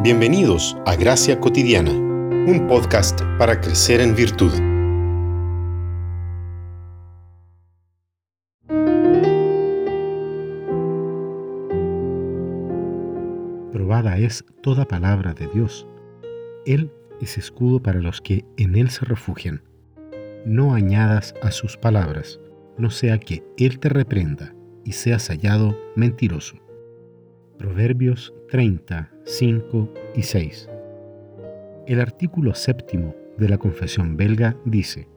Bienvenidos a Gracia Cotidiana, un podcast para crecer en virtud. Probada es toda palabra de Dios. Él es escudo para los que en Él se refugian. No añadas a sus palabras, no sea que Él te reprenda y seas hallado mentiroso. Proverbios 30, 5 y 6. El artículo séptimo de la Confesión belga dice,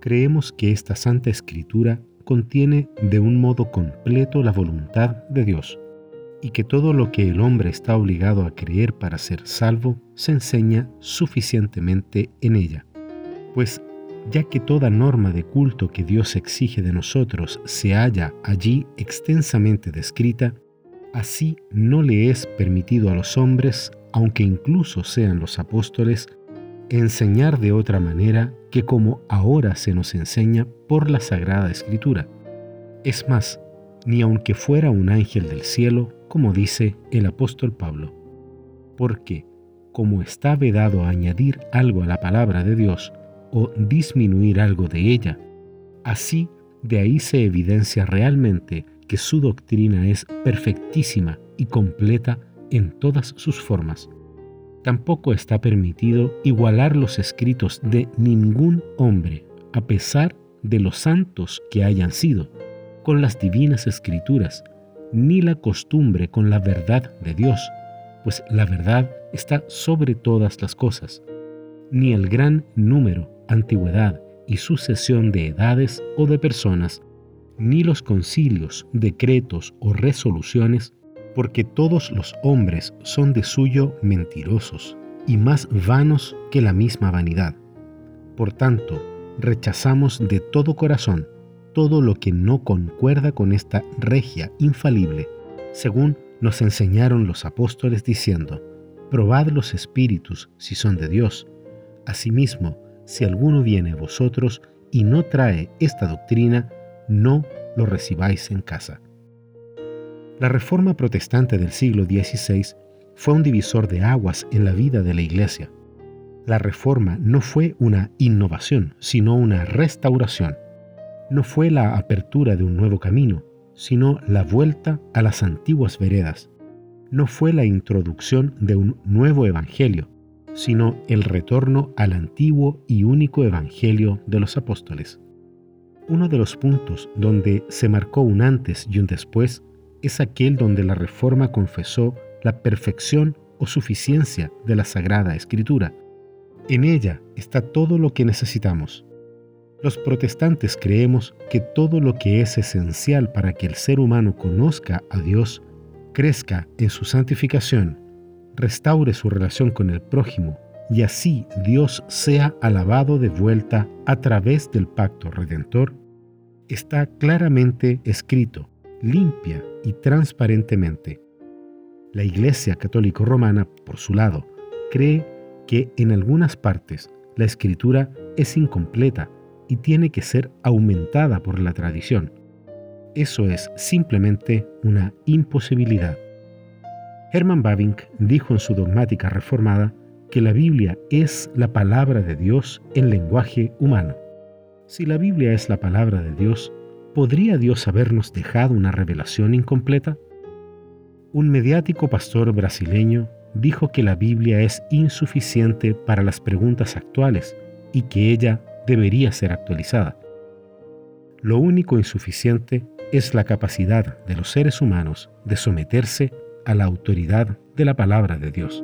Creemos que esta Santa Escritura contiene de un modo completo la voluntad de Dios y que todo lo que el hombre está obligado a creer para ser salvo se enseña suficientemente en ella. Pues ya que toda norma de culto que Dios exige de nosotros se halla allí extensamente descrita, así no le es permitido a los hombres, aunque incluso sean los apóstoles, enseñar de otra manera que como ahora se nos enseña por la Sagrada Escritura. Es más, ni aunque fuera un ángel del cielo, como dice el apóstol Pablo, porque, como está vedado añadir algo a la palabra de Dios o disminuir algo de ella, así de ahí se evidencia realmente que su doctrina es perfectísima y completa en todas sus formas. Tampoco está permitido igualar los escritos de ningún hombre, a pesar de los santos que hayan sido, con las divinas escrituras, ni la costumbre con la verdad de Dios, pues la verdad está sobre todas las cosas, ni el gran número, antigüedad y sucesión de edades o de personas ni los concilios, decretos o resoluciones, porque todos los hombres son de suyo mentirosos y más vanos que la misma vanidad. Por tanto, rechazamos de todo corazón todo lo que no concuerda con esta regia infalible, según nos enseñaron los apóstoles diciendo, probad los espíritus si son de Dios. Asimismo, si alguno viene a vosotros y no trae esta doctrina, no lo recibáis en casa. La reforma protestante del siglo XVI fue un divisor de aguas en la vida de la Iglesia. La reforma no fue una innovación, sino una restauración. No fue la apertura de un nuevo camino, sino la vuelta a las antiguas veredas. No fue la introducción de un nuevo evangelio, sino el retorno al antiguo y único evangelio de los apóstoles. Uno de los puntos donde se marcó un antes y un después es aquel donde la Reforma confesó la perfección o suficiencia de la Sagrada Escritura. En ella está todo lo que necesitamos. Los protestantes creemos que todo lo que es esencial para que el ser humano conozca a Dios, crezca en su santificación, restaure su relación con el prójimo y así Dios sea alabado de vuelta a través del pacto redentor, está claramente escrito, limpia y transparentemente. La Iglesia Católica Romana, por su lado, cree que en algunas partes la escritura es incompleta y tiene que ser aumentada por la tradición. Eso es simplemente una imposibilidad. Hermann Bavinck dijo en su dogmática reformada que la Biblia es la palabra de Dios en lenguaje humano. Si la Biblia es la palabra de Dios, ¿podría Dios habernos dejado una revelación incompleta? Un mediático pastor brasileño dijo que la Biblia es insuficiente para las preguntas actuales y que ella debería ser actualizada. Lo único insuficiente es la capacidad de los seres humanos de someterse a la autoridad de la palabra de Dios.